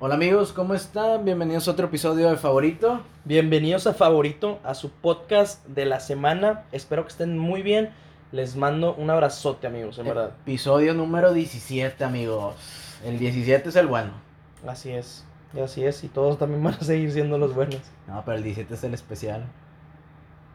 Hola amigos, ¿cómo están? Bienvenidos a otro episodio de Favorito. Bienvenidos a Favorito, a su podcast de la semana. Espero que estén muy bien. Les mando un abrazote, amigos, en verdad. Episodio número 17, amigos. El 17 es el bueno. Así es, y así es, y todos también van a seguir siendo los buenos. No, pero el 17 es el especial.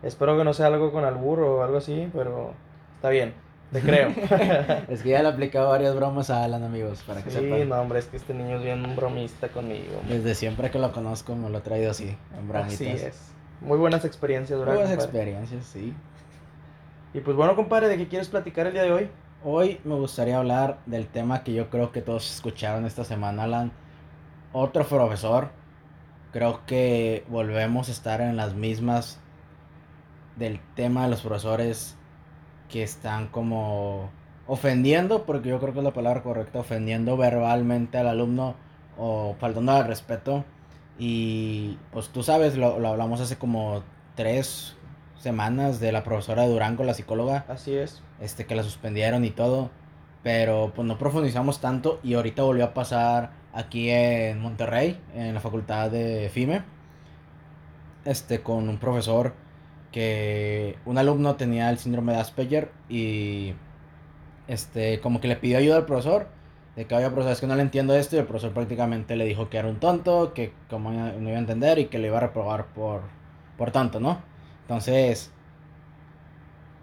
Espero que no sea algo con albur o algo así, pero está bien, te creo. es que ya le he aplicado varias bromas a Alan, amigos, para que sí, sepan. no, hombre, es que este niño es bien bromista conmigo. Desde siempre que lo conozco me lo he traído así, en bromitas. Así es. Muy buenas experiencias, Muy ¿verdad? buenas compadre? experiencias, sí. Y pues bueno, compadre, ¿de qué quieres platicar el día de hoy? Hoy me gustaría hablar del tema que yo creo que todos escucharon esta semana, Alan. Otro profesor. Creo que volvemos a estar en las mismas del tema de los profesores que están como ofendiendo, porque yo creo que es la palabra correcta, ofendiendo verbalmente al alumno o faltando al respeto. Y pues tú sabes, lo, lo hablamos hace como tres semanas de la profesora Durango, la psicóloga Así es. este, que la suspendieron y todo. Pero pues no profundizamos tanto y ahorita volvió a pasar aquí en Monterrey, en la facultad de FIME, este, con un profesor que un alumno tenía el síndrome de Asperger y este, como que le pidió ayuda al profesor, de que, oye, profesor, es que no le entiendo esto y el profesor prácticamente le dijo que era un tonto, que como no iba a entender y que le iba a reprobar por, por tonto, ¿no? Entonces,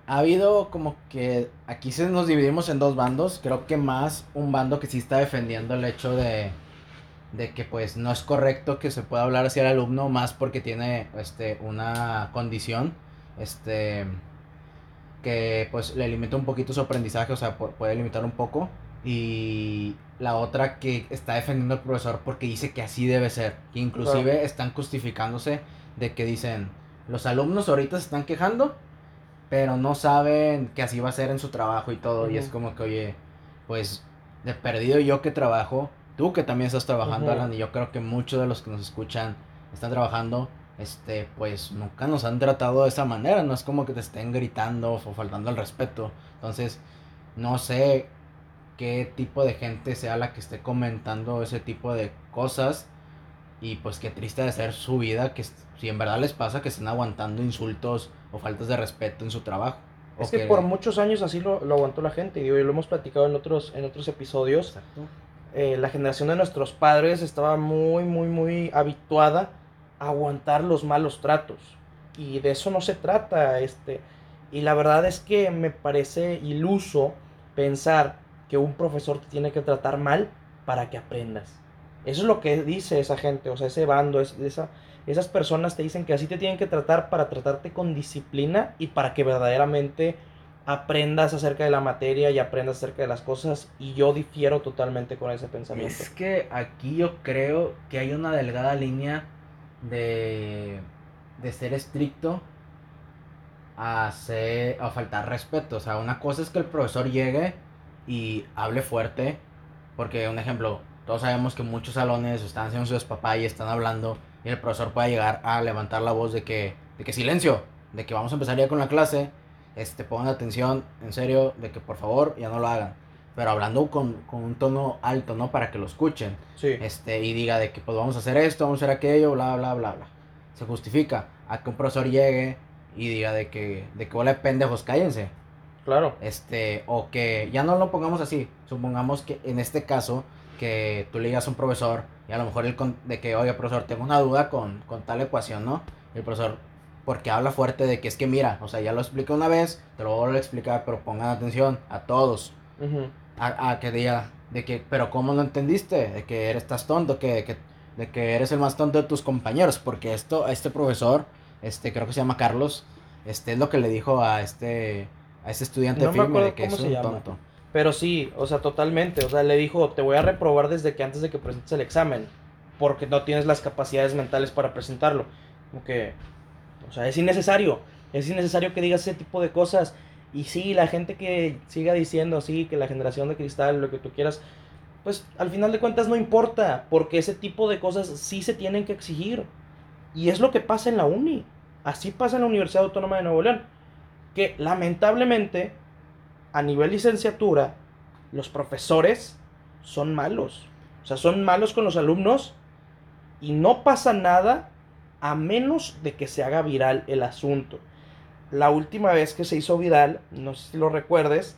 ha habido como que aquí se nos dividimos en dos bandos. Creo que más un bando que sí está defendiendo el hecho de, de que pues no es correcto que se pueda hablar hacia el alumno más porque tiene este una condición este que pues le limita un poquito su aprendizaje, o sea, pu- puede limitar un poco. Y la otra que está defendiendo al profesor porque dice que así debe ser. Que inclusive Claro. están justificándose de que dicen, los alumnos ahorita se están quejando, pero no saben que así va a ser en su trabajo y todo. Y es como que, oye, pues de perdido yo que trabajo, tú que también estás trabajando, Ujú. Alan, y yo creo que muchos de los que nos escuchan están trabajando, este, pues nunca nos han tratado de esa manera. No es como que te estén gritando o faltando al respeto. Entonces, no sé qué tipo de gente sea la que esté comentando ese tipo de cosas. Y pues qué triste de ser su vida, que si en verdad les pasa que estén aguantando insultos o faltas de respeto en su trabajo. Es que por muchos años así lo, lo aguantó la gente, y digo, y lo hemos platicado en otros, en otros episodios. Exacto. Eh, la generación de nuestros padres estaba muy, muy, muy habituada a aguantar los malos tratos. Y de eso no se trata. Este, y la verdad es que me parece iluso pensar que un profesor te tiene que tratar mal para que aprendas. Eso es lo que dice esa gente, o sea, ese bando, es, esa, esas personas te dicen que así te tienen que tratar para tratarte con disciplina y para que verdaderamente aprendas acerca de la materia y aprendas acerca de las cosas y yo difiero totalmente con ese pensamiento. Es que aquí yo creo que hay una delgada línea de, de ser estricto a, ser, a faltar respeto. O sea, una cosa es que el profesor llegue y hable fuerte, porque un ejemplo, todos sabemos que muchos salones están haciendo su despapá y están hablando y el profesor puede llegar a levantar la voz de que, de que silencio, de que vamos a empezar ya con la clase, este, pongan atención, en serio, de que por favor ya no lo hagan. Pero hablando con, con un tono alto, ¿no? Para que lo escuchen. Sí, Este, y diga de que pues vamos a hacer esto, vamos a hacer aquello, bla, bla, bla, bla. Se justifica a que un profesor llegue y diga de que, de que hola pendejos, cállense. claro. Este, o que ya no lo pongamos así. Supongamos que en este caso, que tú le digas a un profesor, y a lo mejor el con- de que, oye, profesor, tengo una duda con, con tal ecuación, ¿no? Y el profesor, porque habla fuerte de que es que mira, o sea, ya lo expliqué una vez, te lo vuelvo a explicar, pero pongan atención a todos. A, a que diga, de que, pero ¿cómo no entendiste? De que eres, estás tonto, que, que, de que eres el más tonto de tus compañeros, porque esto, este profesor, este, creo que se llama Carlos, este es lo que le dijo a este, a este estudiante No me firme de que es un llama. tonto. Pero sí, o sea, totalmente. O sea, le dijo, te voy a reprobar desde que antes de que presentes el examen. Porque no tienes las capacidades mentales para presentarlo. Como que, o sea, es innecesario. Es innecesario que digas ese tipo de cosas. Y sí, la gente que siga diciendo, sí, que la generación de cristal, lo que tú quieras, pues al final de cuentas no importa. Porque ese tipo de cosas sí se tienen que exigir. Y es lo que pasa en la uni. Así pasa en la Universidad Autónoma de Nuevo León. Que lamentablemente, a nivel licenciatura, los profesores son malos. O sea, son malos con los alumnos y no pasa nada a menos de que se haga viral el asunto. La última vez que se hizo viral, no sé si lo recuerdes,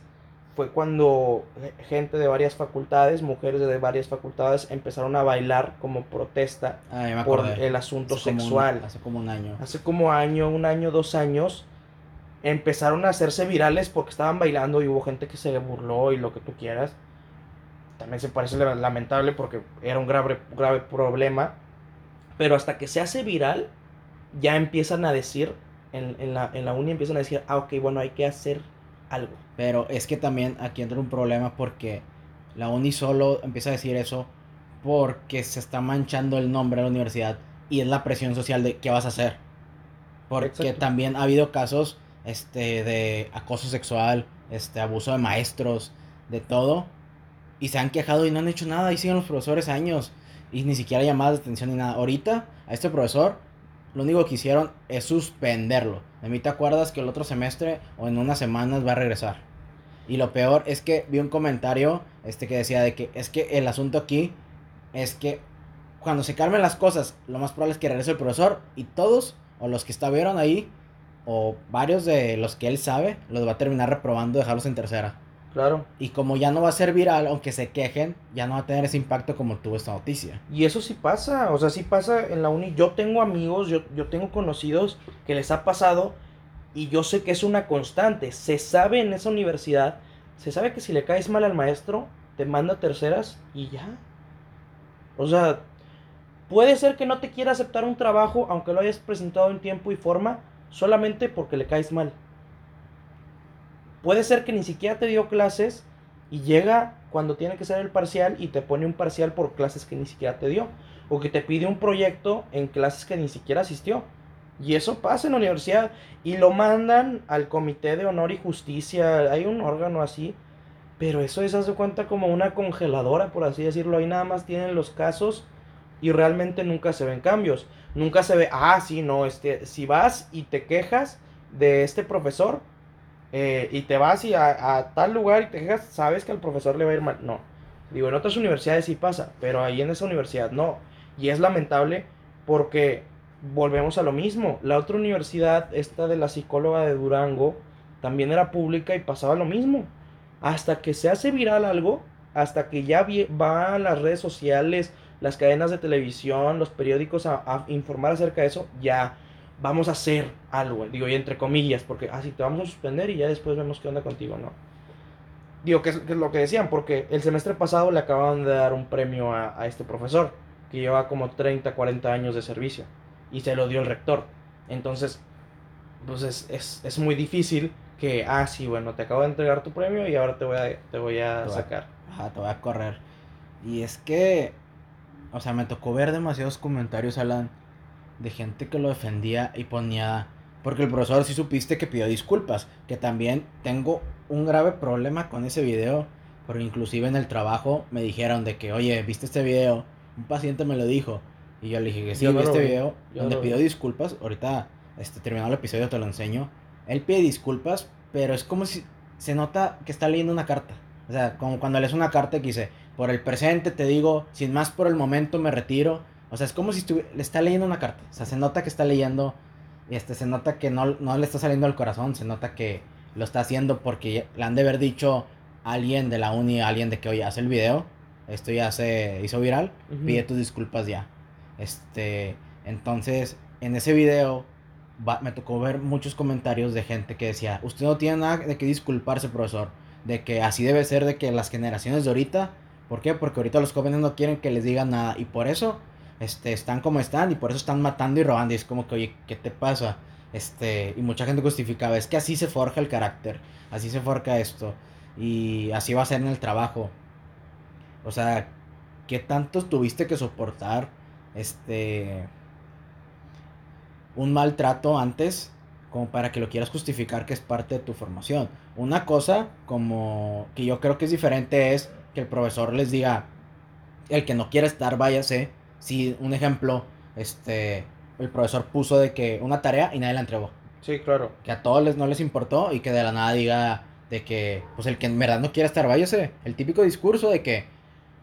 fue cuando gente de varias facultades, mujeres de varias facultades, empezaron a bailar como protesta Ah, por el asunto Hace como un- sexual. hace como un año. Hace como año, un año, dos años, empezaron a hacerse virales porque estaban bailando y hubo gente que se burló y lo que tú quieras. También se parece la- lamentable porque era un grave, grave problema. Pero hasta que se hace viral, ya empiezan a decir, en, en la, en la uni empiezan a decir, ah, ok, bueno, hay que hacer algo. Pero es que también aquí entra un problema porque la uni solo empieza a decir eso porque se está manchando el nombre de la universidad y es la presión social de qué vas a hacer. Porque Exacto. también ha habido casos este de acoso sexual, este abuso de maestros, de todo y se han quejado y no han hecho nada, y siguen los profesores años y ni siquiera llamadas de atención ni nada. Ahorita a este profesor lo único que hicieron es suspenderlo. De mí te acuerdas que el otro semestre o en unas semanas va a regresar. Y lo peor es que vi un comentario este que decía de que es que el asunto aquí es que cuando se calmen las cosas, lo más probable es que regrese el profesor y todos o los que estuvieron ahí o varios de los que él sabe los va a terminar reprobando, dejarlos en tercera. Claro. Y como ya no va a ser viral, aunque se quejen, ya no va a tener ese impacto como tuvo esta noticia. Y eso sí pasa, o sea, sí pasa en la uni. Yo tengo amigos, yo, yo tengo conocidos que les ha pasado y yo sé que es una constante. Se sabe en esa universidad, se sabe que si le caes mal al maestro, te manda terceras y ya. O sea, puede ser que no te quiera aceptar un trabajo aunque lo hayas presentado en tiempo y forma, solamente porque le caes mal. Puede ser que ni siquiera te dio clases y llega cuando tiene que ser el parcial y te pone un parcial por clases que ni siquiera te dio. O que te pide un proyecto en clases que ni siquiera asistió. Y eso pasa en la universidad. Y lo mandan al Comité de Honor y Justicia. Hay un órgano así. Pero eso es, haz de cuenta, como una congeladora, por así decirlo. Ahí nada más tienen los casos y realmente nunca se ven cambios. Nunca se ve, ah, sí, no, este, si vas y te quejas de este profesor, eh, y te vas y a, tal lugar y te quejas, sabes que al profesor le va a ir mal. No. Digo, en otras universidades sí pasa, pero ahí en esa universidad no. Y es lamentable porque volvemos a lo mismo. La otra universidad, esta de la psicóloga de Durango, también era pública y pasaba lo mismo. Hasta que se hace viral algo, hasta que ya va a las redes sociales, las cadenas de televisión, los periódicos a informar acerca de eso, ya vamos a hacer algo, digo, y entre comillas, porque así te vamos a suspender y ya después vemos qué onda contigo, ¿no? Digo, que es, que es lo que decían, porque el semestre pasado le acababan de dar un premio a, a este profesor, que lleva como 30, 40 años de servicio, y se lo dio el rector. Entonces, pues es, es, es muy difícil que, ah, sí, bueno, te acabo de entregar tu premio y ahora te voy a, te voy a Te voy a- sacar. Ajá, te voy a correr. Y es que, o sea, me tocó ver demasiados comentarios, Alan, de gente que lo defendía y ponía... Porque el profesor sí supiste que pidió disculpas. Que también tengo un grave problema con ese video. Porque inclusive en el trabajo me dijeron de que, oye, ¿viste este video? Un paciente me lo dijo. Y yo le dije que sí, vi no este vi, video yo donde no pidió vi. disculpas. Ahorita, este, terminado el episodio, te lo enseño. Él pide disculpas, pero es como si se nota que está leyendo una carta. O sea, como cuando lees una carta que dice, por el presente te digo, sin más por el momento me retiro. O sea, es como si estuvi- le está leyendo una carta. O sea, se nota que está leyendo, este, se nota que no, no le está saliendo al corazón, se nota que lo está haciendo porque le han de haber dicho a alguien de la uni, a alguien de que, oye, haz el video, esto ya se hizo viral, pide tus disculpas ya. Este, entonces, en ese video va- me tocó ver muchos comentarios de gente que decía, usted no tiene nada de qué disculparse, profesor, de que así debe ser de que las generaciones de ahorita, ¿por qué? Porque ahorita los jóvenes no quieren que les digan nada y por eso este, están como están y por eso están matando y robando y es como que, oye, ¿qué te pasa? Este, y mucha gente justificaba, es que así se forja el carácter, así se forja esto y así va a ser en el trabajo. O sea, ¿qué tanto tuviste que soportar este un maltrato antes como para que lo quieras justificar que es parte de tu formación? Una cosa como que yo creo que es diferente es que el profesor les diga el que no quiera estar váyase. Si un ejemplo, este el profesor puso de que una tarea y nadie la entregó Sí, claro. que a todos les, no les importó y que de la nada diga de que, pues el que en verdad no quiera estar, váyase. El típico discurso de que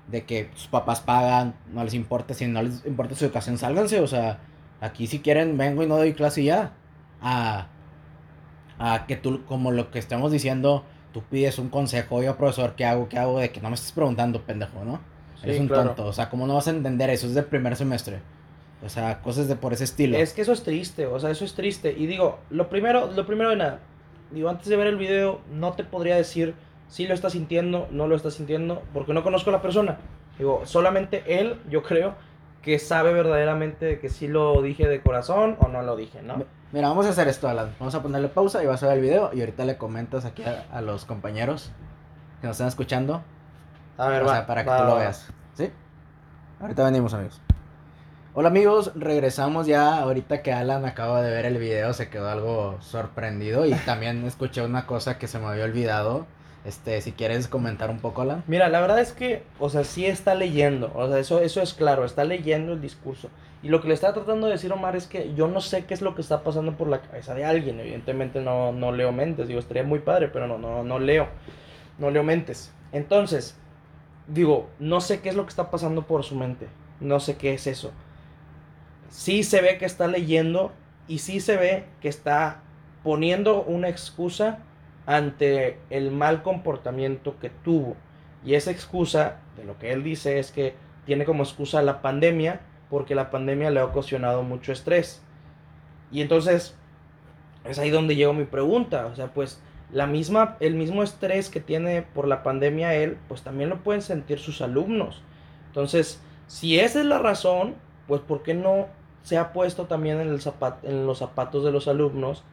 de que sus papás pagan, no les importa, si no les importa su educación, sálganse, o sea, aquí si quieren vengo y no doy clase y ya. A, a que tú, como lo que estamos diciendo, tú pides un consejo, oye, profesor, ¿qué hago? ¿Qué hago? De que no me estés preguntando, pendejo, ¿no? Sí, Eres un claro. tonto, o sea, ¿cómo no vas a entender eso? Es del primer semestre. O sea, cosas de por ese estilo. Es que eso es triste, o sea, eso es triste. Y digo, lo primero, lo primero de nada, digo, antes de ver el video, no te podría decir si lo estás sintiendo, no lo estás sintiendo, porque no conozco a la persona. Digo, solamente él, yo creo, que sabe verdaderamente que sí lo dije de corazón o no lo dije, ¿no? Mira, vamos a hacer esto, Alan. Vamos a ponerle pausa y vas a ver el video y ahorita le comentas aquí a, a los compañeros que nos están escuchando. A ver, o va. sea, para que va, tú lo veas. ¿Sí? Ahorita venimos, amigos. Hola amigos, regresamos ya. Ahorita que Alan acaba de ver el video, se quedó algo sorprendido y también escuché una cosa que se me había olvidado. Este, si quieres comentar un poco, Alan. Mira, la verdad es que, o sea, sí está leyendo, o sea, eso, eso es claro, está leyendo el discurso. Y lo que le está tratando de decir Omar es que yo no sé qué es lo que está pasando por la cabeza de alguien. Evidentemente no, no leo mentes, digo, estaría muy padre, pero no, no, no leo, no leo mentes. Entonces, digo, no sé qué es lo que está pasando por su mente, no sé qué es eso. Sí se ve que está leyendo y sí se ve que está poniendo una excusa ante el mal comportamiento que tuvo. Y esa excusa, de lo que él dice, es que tiene como excusa la pandemia, porque la pandemia le ha ocasionado mucho estrés. Y entonces, es ahí donde llegó mi pregunta. O sea, pues la misma, el mismo estrés que tiene por la pandemia él, pues también lo pueden sentir sus alumnos. Entonces, si esa es la razón, pues ¿por qué no se ha puesto también en, en los zapatos de los alumnos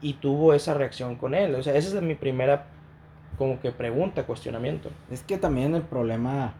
y tuvo esa reacción con él? O sea, esa es mi primera como que pregunta, cuestionamiento. Es que también el problema,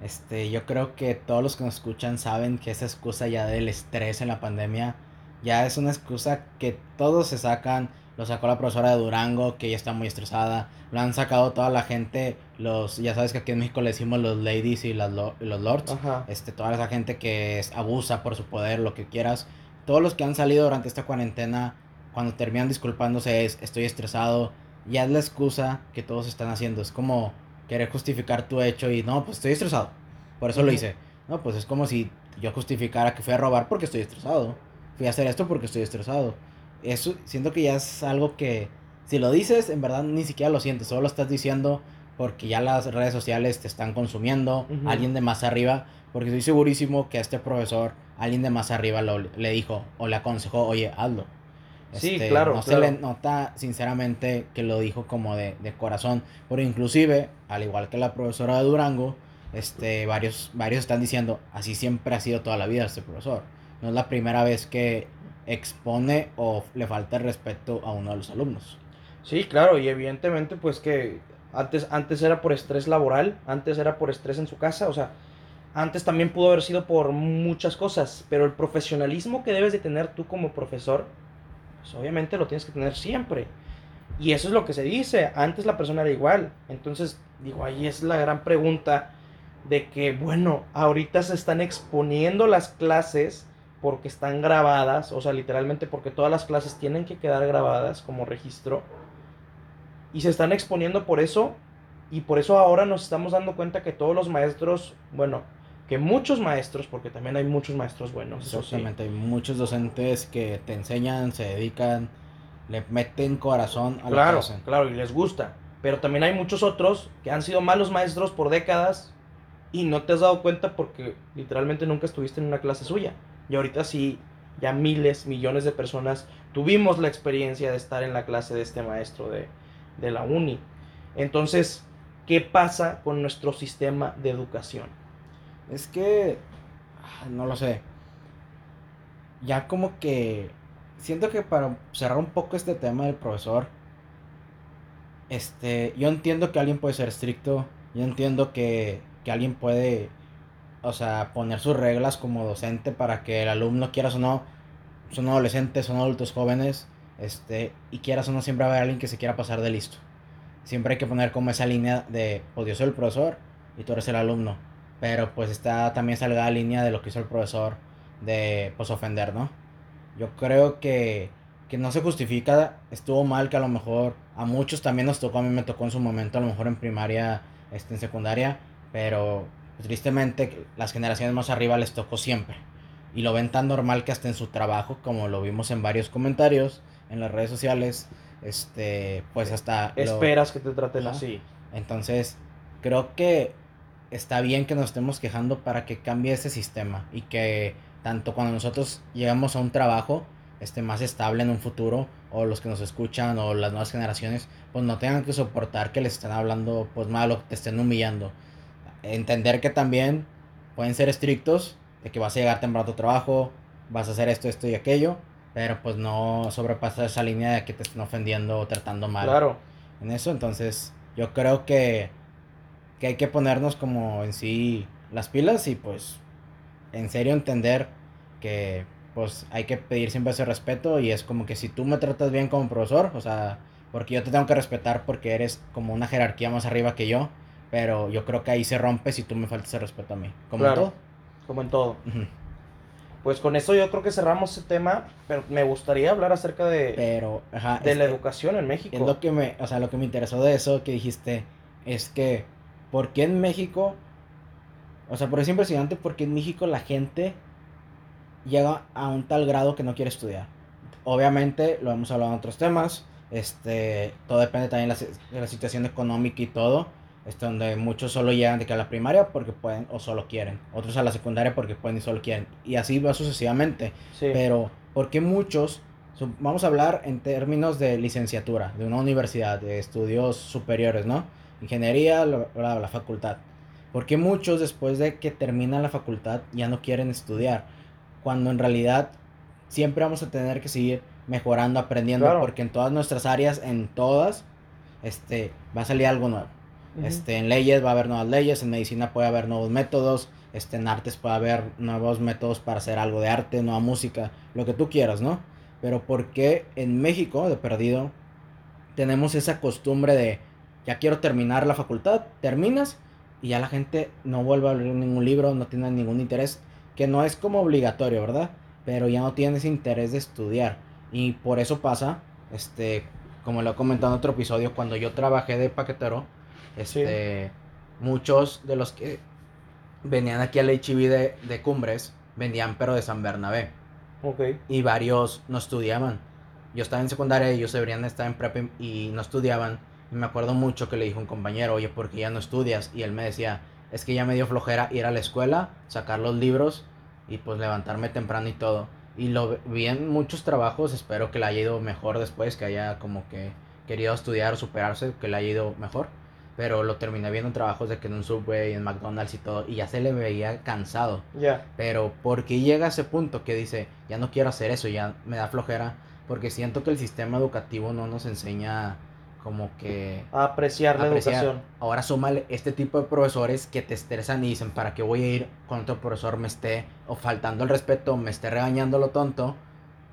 este, yo creo que todos los que nos escuchan saben que esa excusa ya del estrés en la pandemia ya es una excusa que todos se sacan. Lo sacó la profesora de Durango, que ella está muy estresada. Lo han sacado toda la gente, los, ya sabes que aquí en México le decimos los ladies y las lo- y los lords. Ajá. Este, toda esa gente que es- abusa por su poder, lo que quieras. Todos los que han salido durante esta cuarentena, cuando terminan disculpándose es, estoy estresado. Ya es la excusa que todos están haciendo. Es como querer justificar tu hecho y no, pues estoy estresado. Por eso lo hice. No, pues es como si yo justificara que fui a robar porque estoy estresado. Fui a hacer esto porque estoy estresado. Eso siento que ya es algo que si lo dices, en verdad ni siquiera lo sientes, solo lo estás diciendo porque ya las redes sociales te están consumiendo, alguien de más arriba, porque estoy segurísimo que a este profesor alguien de más arriba lo, le dijo o le aconsejó, oye, hazlo. Sí, Este, claro, No se le nota, sinceramente, que lo dijo como de, de corazón. Pero inclusive, al igual que la profesora de Durango, este, varios, varios están diciendo, así siempre ha sido toda la vida este profesor. No es la primera vez que expone o le falta el respeto a uno de los alumnos. Sí, claro, y evidentemente pues que antes, antes era por estrés laboral, antes era por estrés en su casa, o sea, antes también pudo haber sido por muchas cosas, pero el profesionalismo que debes de tener tú como profesor, pues obviamente lo tienes que tener siempre. Y eso es lo que se dice, antes la persona era igual, entonces digo, ahí es la gran pregunta de que, bueno, ahorita se están exponiendo las clases porque están grabadas, o sea, literalmente porque todas las clases tienen que quedar grabadas como registro y se están exponiendo por eso y por eso ahora nos estamos dando cuenta que todos los maestros, bueno, que muchos maestros, porque también hay muchos maestros buenos, eso sí. Exactamente, hay muchos docentes que te enseñan, se dedican, le meten corazón a lo que Claro, hacen. claro, y les gusta. Pero también hay muchos otros que han sido malos maestros por décadas y no te has dado cuenta porque literalmente nunca estuviste en una clase suya. Y ahorita sí, ya miles, millones de personas tuvimos la experiencia de estar en la clase de este maestro de, de la uni. Entonces, ¿qué pasa con nuestro sistema de educación? Es que, ah, no lo sé. Ya como que siento que para cerrar un poco este tema del profesor, este, yo entiendo que alguien puede ser estricto, yo entiendo que, que alguien puede, o sea, poner sus reglas como docente para que el alumno, quieras o no, son adolescentes, son adultos jóvenes, este, y quieras o no, siempre va a haber alguien que se quiera pasar de listo. Siempre hay que poner como esa línea de, pues yo soy el profesor y tú eres el alumno. Pero pues está también esa delgada línea de lo que hizo el profesor de pues ofender, ¿no? Yo creo que, que no se justifica, estuvo mal que a lo mejor a muchos también nos tocó, a mí me tocó en su momento, a lo mejor en primaria, este, en secundaria, pero tristemente las generaciones más arriba les tocó siempre. Y lo ven tan normal que hasta en su trabajo, como lo vimos en varios comentarios, en las redes sociales, este, pues hasta... Esperas que te traten así. Entonces, creo que está bien que nos estemos quejando para que cambie ese sistema y que tanto cuando nosotros llegamos a un trabajo este, más estable en un futuro, o los que nos escuchan, o las nuevas generaciones, pues no tengan que soportar que les estén hablando pues mal o que te estén humillando. Entender que también pueden ser estrictos, de que vas a llegar temprano a tu trabajo, vas a hacer esto, esto y aquello, pero pues no sobrepasar esa línea de que te estén ofendiendo o tratando mal. Claro. En eso, entonces yo creo que, que hay que ponernos como en sí las pilas y pues en serio entender que pues hay que pedir siempre ese respeto y es como que si tú me tratas bien como profesor, o sea, porque yo te tengo que respetar porque eres como una jerarquía más arriba que yo, pero yo creo que ahí se rompe si tú me faltas ese respeto a mí, como en todo. Como en todo. Pues con eso yo creo que cerramos ese tema, pero me gustaría hablar acerca de, pero, de la educación en México. Es lo que me, o sea, lo que me interesó de eso que dijiste es que, ¿por qué en México? O sea, por es impresionante porque en México la gente llega a un tal grado que no quiere estudiar. Obviamente, lo hemos hablado en otros temas, este, todo depende también de la, situación económica y todo, es donde muchos solo llegan de que a la primaria porque pueden o solo quieren, otros a la secundaria porque pueden y solo quieren, y así va sucesivamente. Pero, ¿por qué muchos, vamos a hablar en términos de licenciatura, de una universidad, de estudios superiores, ¿no? Ingeniería, la, la, la facultad. ¿Por qué muchos después de que terminan la facultad ya no quieren estudiar? cuando en realidad siempre vamos a tener que seguir mejorando, aprendiendo, porque en todas nuestras áreas, en todas, este, va a salir algo nuevo. Este, en leyes va a haber nuevas leyes, en medicina puede haber nuevos métodos, este, en artes puede haber nuevos métodos para hacer algo de arte, nueva música, lo que tú quieras, ¿no? Pero ¿por qué en México, de perdido, tenemos esa costumbre de, ya quiero terminar la facultad, terminas y ya la gente no vuelve a leer ningún libro, no tiene ningún interés que no es como obligatorio, ¿verdad? Pero ya no tienes interés de estudiar. Y por eso pasa, este, como lo he comentado en otro episodio, cuando yo trabajé de paquetero, este, muchos de los que venían aquí al HIV de, de Cumbres, venían pero de San Bernabé. Ok. Y varios no estudiaban. Yo estaba en secundaria y ellos deberían estar en prep y no estudiaban. Y me acuerdo mucho que le dijo un compañero, oye, ¿por qué ya no estudias? Y él me decía, es que ya me dio flojera ir a la escuela, sacar los libros y pues levantarme temprano y todo. Y lo vi en muchos trabajos, espero que le haya ido mejor después, que haya como que querido estudiar, superarse, que le haya ido mejor. Pero lo terminé viendo en trabajos de que en un Subway, en McDonald's y todo, y ya se le veía cansado. Ya. Pero ¿por qué llega a ese punto que dice, ya no quiero hacer eso, ya me da flojera? Porque siento que el sistema educativo no nos enseña como que... A apreciar la educación. Ahora súmale este tipo de profesores que te estresan y dicen, ¿para qué voy a ir con otro profesor me esté o faltando el respeto, me esté regañando lo tonto?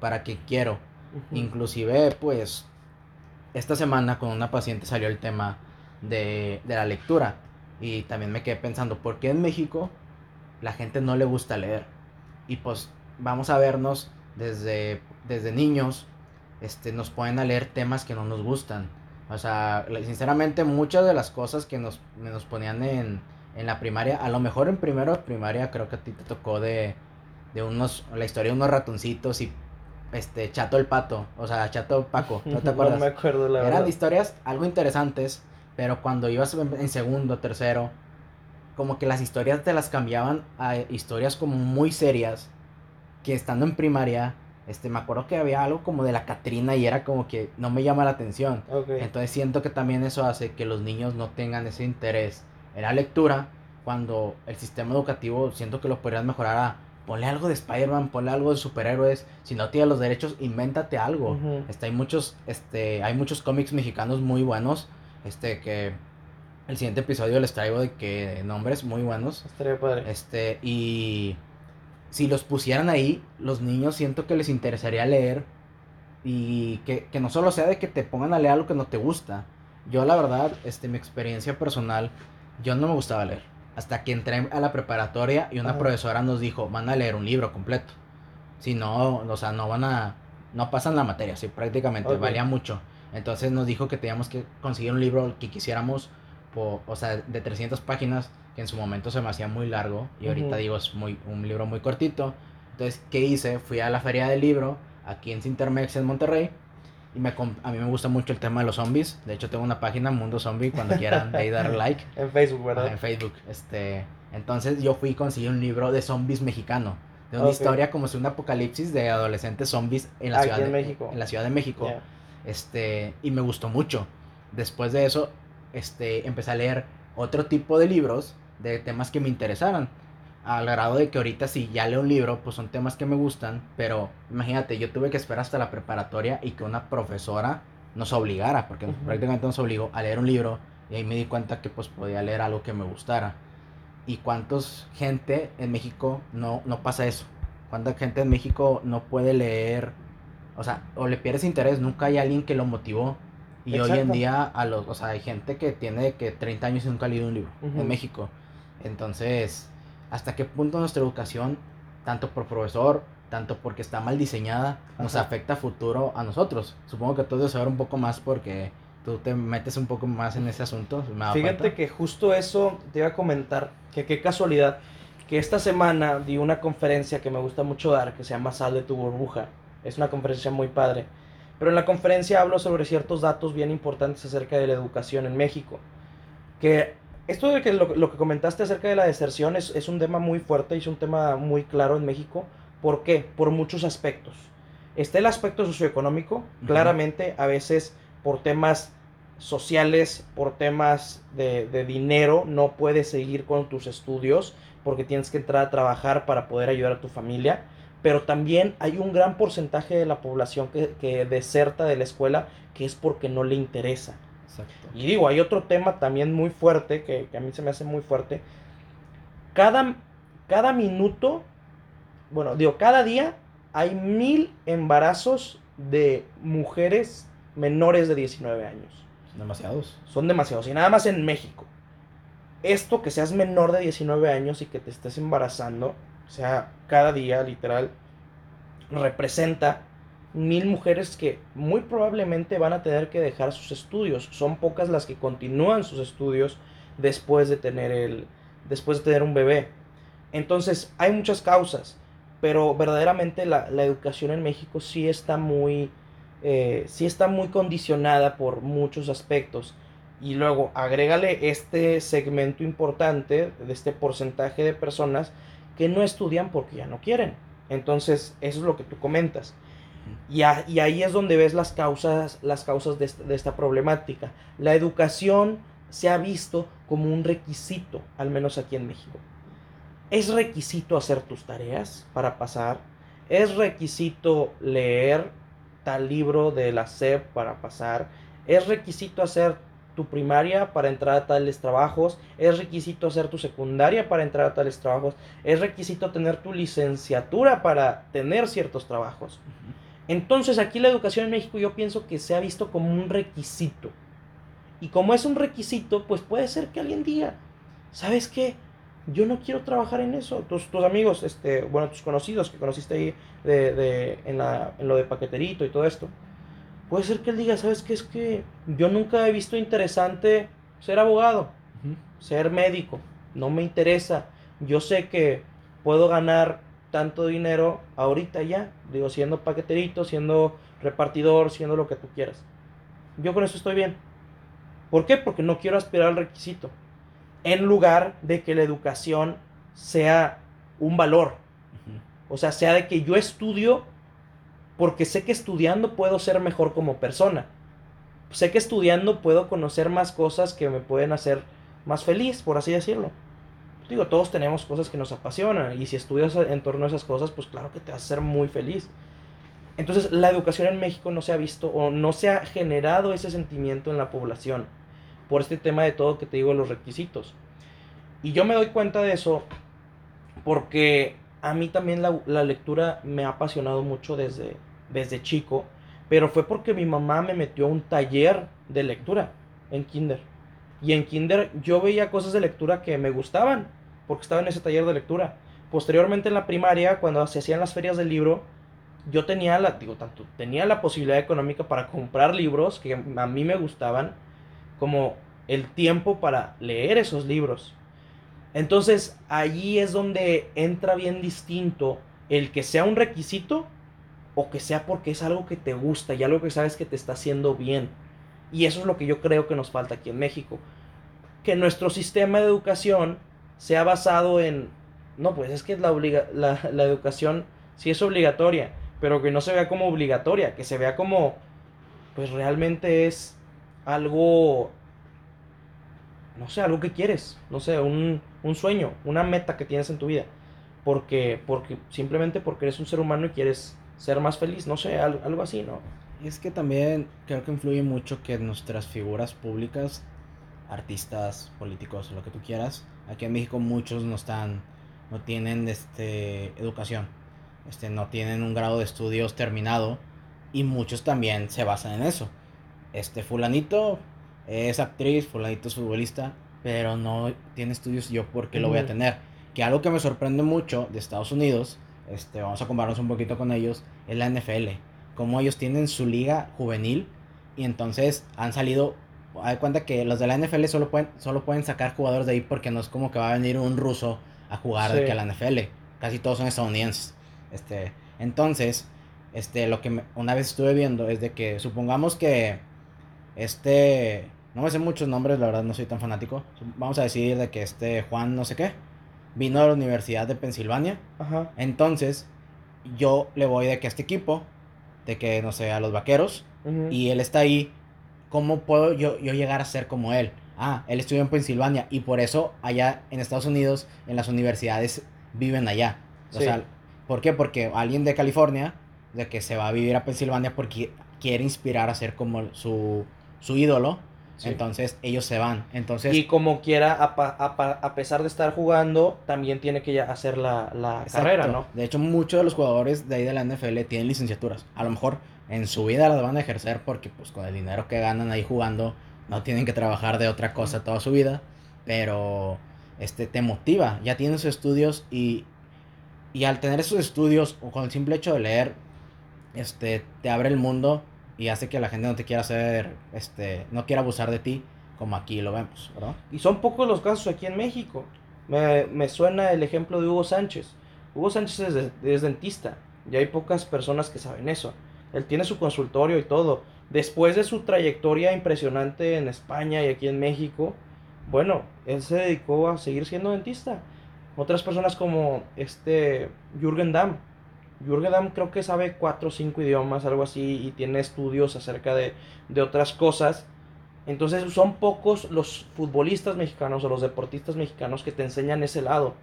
¿Para qué quiero? Inclusive, pues, esta semana con una paciente salió el tema de, de la lectura. Y también me quedé pensando, ¿por qué en México la gente no le gusta leer? Y pues vamos a vernos desde, desde niños, este, nos ponen a leer temas que no nos gustan o sea, sinceramente muchas de las cosas que nos, nos ponían en, en la primaria, a lo mejor en primero de primaria creo que a ti te tocó de, de unos, la historia de unos ratoncitos y este, Chato el Pato, o sea, Chato Paco, ¿no te acuerdas? no me acuerdo, la Eran historias algo interesantes, pero cuando ibas en segundo, tercero, como que las historias te las cambiaban a historias como muy serias, que estando en primaria este, me acuerdo que había algo como de la Catrina y era como que no me llama la atención. Entonces siento que también eso hace que los niños no tengan ese interés en la lectura cuando el sistema educativo siento que lo podrían mejorar a ponle algo de Spider-Man, ponle algo de superhéroes, si no tienes los derechos, invéntate algo. este, hay muchos este hay muchos cómics mexicanos muy buenos, este que el siguiente episodio les traigo de que nombres muy buenos. Estaría padre. Este y si los pusieran ahí, los niños siento que les interesaría leer y que, no solo sea de que te pongan a leer lo que no te gusta. Yo la verdad, este, mi experiencia personal, yo no me gustaba leer. Hasta que entré a la preparatoria y una profesora nos dijo, van a leer un libro completo. Si no, o sea, no van a, no pasan la materia, sí, prácticamente, valía mucho. Entonces nos dijo que teníamos que conseguir un libro que quisiéramos, o sea, de 300 páginas que en su momento se me hacía muy largo y ahorita digo es muy, un libro muy cortito. Entonces, ¿qué hice? Fui a la feria del libro aquí en Cintermex en Monterrey y me, a mí me gusta mucho el tema de los zombies. De hecho, tengo una página, Mundo Zombie, cuando quieran ahí dar like En Facebook, ¿verdad? en Facebook. Este, entonces yo fui y conseguí un libro de zombies mexicano. De una historia como si un apocalipsis de adolescentes zombies en la, Aquí ciudad, en de, México. en la Ciudad de México. Ya. Este, y me gustó mucho. Después de eso, este, empecé a leer otro tipo de libros de temas que me interesaran. Al grado de que ahorita si ya leo un libro, pues son temas que me gustan, pero imagínate, yo tuve que esperar hasta la preparatoria y que una profesora nos obligara, porque Ujú. prácticamente nos obligó a leer un libro y ahí me di cuenta que pues podía leer algo que me gustara. ¿Y cuántos gente en México no, no pasa eso? ¿Cuánta gente en México no puede leer? O sea, o le pierdes interés, nunca hay alguien que lo motivó. Y hoy en Exacto. día, a los, o sea, hay gente que tiene que 30 años y nunca ha leído un libro Ujú. en México. Entonces, ¿hasta qué punto nuestra educación, tanto por profesor, tanto porque está mal diseñada, nos Ajá. afecta a futuro a nosotros? Supongo que tú debes saber un poco más porque tú te metes un poco más en ese asunto. me Fíjate cuenta. que justo eso te iba a comentar, que qué casualidad, que esta semana di una conferencia que me gusta mucho dar, que se llama Sal de tu burbuja. Es una conferencia muy padre. Pero en la conferencia hablo sobre ciertos datos bien importantes acerca de la educación en México. Que esto de que lo, lo que comentaste acerca de la deserción es, es un tema muy fuerte y es un tema muy claro en México. ¿Por qué? Por muchos aspectos. Está el aspecto socioeconómico, claramente a veces por temas sociales, por temas de, de dinero, no puedes seguir con tus estudios porque tienes que entrar a trabajar para poder ayudar a tu familia. Pero también hay un gran porcentaje de la población que, que deserta de la escuela que es porque no le interesa. Exacto. Y digo, hay otro tema también muy fuerte, que, que a mí se me hace muy fuerte. Cada, cada minuto, bueno, digo, cada día hay mil embarazos de mujeres menores de 19 años. Demasiados. Son demasiados. Y nada más en México. Esto que seas menor de 19 años y que te estés embarazando, o sea, cada día, literal, representa mil mujeres que muy probablemente van a tener que dejar sus estudios. Son pocas las que continúan sus estudios después de tener el después de tener un bebé. Entonces, hay muchas causas, pero verdaderamente la, la educación en México sí está muy eh, sí está muy condicionada por muchos aspectos. Y luego agrégale este segmento importante de este porcentaje de personas que no estudian porque ya no quieren. Entonces, eso es lo que tú comentas. Y, a- y ahí es donde ves las causas, las causas de, esta, de esta problemática. La educación se ha visto como un requisito, al menos aquí en México. Es requisito hacer tus tareas para pasar. Es requisito leer tal libro de la SEP para pasar. Es requisito hacer tu primaria para entrar a tales trabajos. Es requisito hacer tu secundaria para entrar a tales trabajos. Es requisito tener tu licenciatura para tener ciertos trabajos. Entonces aquí la educación en México yo pienso que se ha visto como un requisito. Y como es un requisito, pues puede ser que alguien diga, ¿sabes qué? Yo no quiero trabajar en eso. Tus, tus amigos, este, bueno, tus conocidos que conociste ahí de, de- en, la, en lo de paqueterito y todo esto. Puede ser que él diga, ¿sabes qué? Es que yo nunca he visto interesante ser abogado ser médico, no me interesa. Yo sé que puedo ganar tanto dinero ahorita ya, digo, siendo paqueterito, siendo repartidor, siendo lo que tú quieras. Yo con eso estoy bien. ¿Por qué? Porque no quiero aspirar al requisito. En lugar de que la educación sea un valor. Ujú. O sea, sea de que yo estudio porque sé que estudiando puedo ser mejor como persona. Sé que estudiando puedo conocer más cosas que me pueden hacer más feliz, por así decirlo. Digo, todos tenemos cosas que nos apasionan y si estudias en torno a esas cosas, pues claro que te vas a hacer muy feliz. Entonces, la educación en México no se ha visto o no se ha generado ese sentimiento en la población por este tema de todo que te digo, los requisitos. Y yo me doy cuenta de eso porque a mí también la, la lectura me ha apasionado mucho desde, desde chico, pero fue porque mi mamá me metió a un taller de lectura en kinder. Y en kinder yo veía cosas de lectura que me gustaban, porque estaba en ese taller de lectura. Posteriormente en la primaria, cuando se hacían las ferias del libro, yo tenía la, digo, tanto, tenía la posibilidad económica para comprar libros que a mí me gustaban, como el tiempo para leer esos libros. Entonces, allí es donde entra bien distinto el que sea un requisito o que sea porque es algo que te gusta y algo que sabes que te está haciendo bien. Y eso es lo que yo creo que nos falta aquí en México. Que nuestro sistema de educación sea basado en, no, pues es que la, obliga la, la educación sí es obligatoria, pero que no se vea como obligatoria, que se vea como, pues realmente es algo, no sé, algo que quieres, no sé, un, un sueño, una meta que tienes en tu vida. Porque, porque, simplemente porque eres un ser humano y quieres ser más feliz, no sé, algo, así, ¿no? Y es que también creo que influye mucho que nuestras figuras públicas, artistas, políticos, lo que tú quieras, aquí en México muchos no están, no tienen este, educación, este, no tienen un grado de estudios terminado y muchos también se basan en eso. Este fulanito es actriz, fulanito es futbolista, pero no tiene estudios, yo por qué lo voy a tener. Que algo que me sorprende mucho de Estados Unidos, este, vamos a compararnos un poquito con ellos, es la NFL. Como ellos tienen su liga juvenil y entonces han salido, hay cuenta que los de la NFL solo pueden, solo pueden sacar jugadores de ahí porque no es como que va a venir un ruso a jugar de que a la NFL. Casi todos son estadounidenses. Este, entonces, este, lo que una vez estuve viendo es de que supongamos que este no me sé muchos nombres, la verdad no soy tan fanático. Vamos a decir de que este Juan no sé qué vino a la Universidad de Pensilvania. Ajá. Entonces, yo le voy de que a este equipo, de que no sé, a los vaqueros, y él está ahí. ¿Cómo puedo yo, yo llegar a ser como él? Ah, él estudió en Pensilvania y por eso allá en Estados Unidos, en las universidades, viven allá. O sea, ¿por qué? Porque alguien de California, de que se va a vivir a Pensilvania porque quiere inspirar a ser como su, su ídolo entonces ellos se van. Entonces, y como quiera, a, pesar de estar jugando, también tiene que hacer la, carrera, ¿no? De hecho, muchos de los jugadores de ahí de la NFL tienen licenciaturas. A lo mejor en su vida las van a ejercer porque pues con el dinero que ganan ahí jugando no tienen que trabajar de otra cosa toda su vida. Pero este te motiva. Ya tienes estudios y, y al tener esos estudios o con el simple hecho de leer, este te abre el mundo y hace que la gente no te quiera hacer, este, no quiera abusar de ti, como aquí lo vemos, ¿verdad? Y son pocos los casos aquí en México. Me, me suena el ejemplo de Hugo Sánchez. Hugo Sánchez es, es, dentista y hay pocas personas que saben eso. Él tiene su consultorio y todo. Después de su trayectoria impresionante en España y aquí en México, bueno, él se dedicó a seguir siendo dentista. Otras personas como este Jürgen Damm, Jürgen Damm creo que sabe cuatro o cinco idiomas, algo así, y tiene estudios acerca de, de otras cosas. Entonces son pocos los futbolistas mexicanos o los deportistas mexicanos que te enseñan ese lado.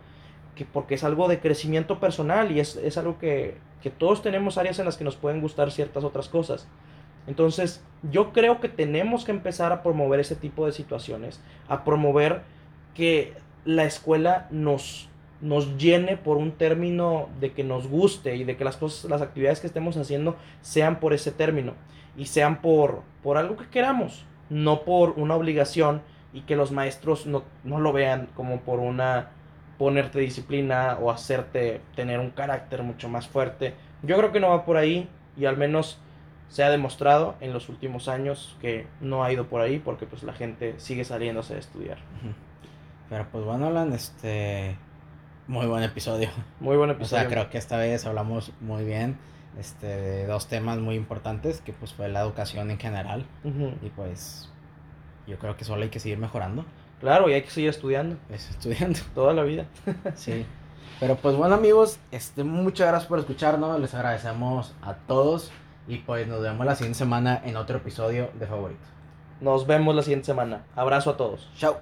Que porque es algo de crecimiento personal y es, es algo que, que, todos tenemos áreas en las que nos pueden gustar ciertas otras cosas. Entonces yo creo que tenemos que empezar a promover ese tipo de situaciones, a promover que la escuela nos, nos llene por un término de que nos guste y de que las cosas, las actividades que estemos haciendo sean por ese término y sean por, por algo que queramos, no por una obligación y que los maestros no, no lo vean como por una ponerte disciplina o hacerte tener un carácter mucho más fuerte. Yo creo que no va por ahí y al menos se ha demostrado en los últimos años que no ha ido por ahí porque pues la gente sigue saliéndose de estudiar. Pero pues bueno, Alan, este muy buen episodio. Muy buen episodio. O sea, creo que esta vez hablamos muy bien este, de dos temas muy importantes, que pues fue la educación en general. Y pues yo creo que solo hay que seguir mejorando. Claro, y hay que seguir estudiando. Es estudiando. Toda la vida. sí. Pero pues bueno amigos, este, muchas gracias por escucharnos, les agradecemos a todos y pues nos vemos la siguiente semana en otro episodio de Favorito. Nos vemos la siguiente semana. Abrazo a todos. Chao.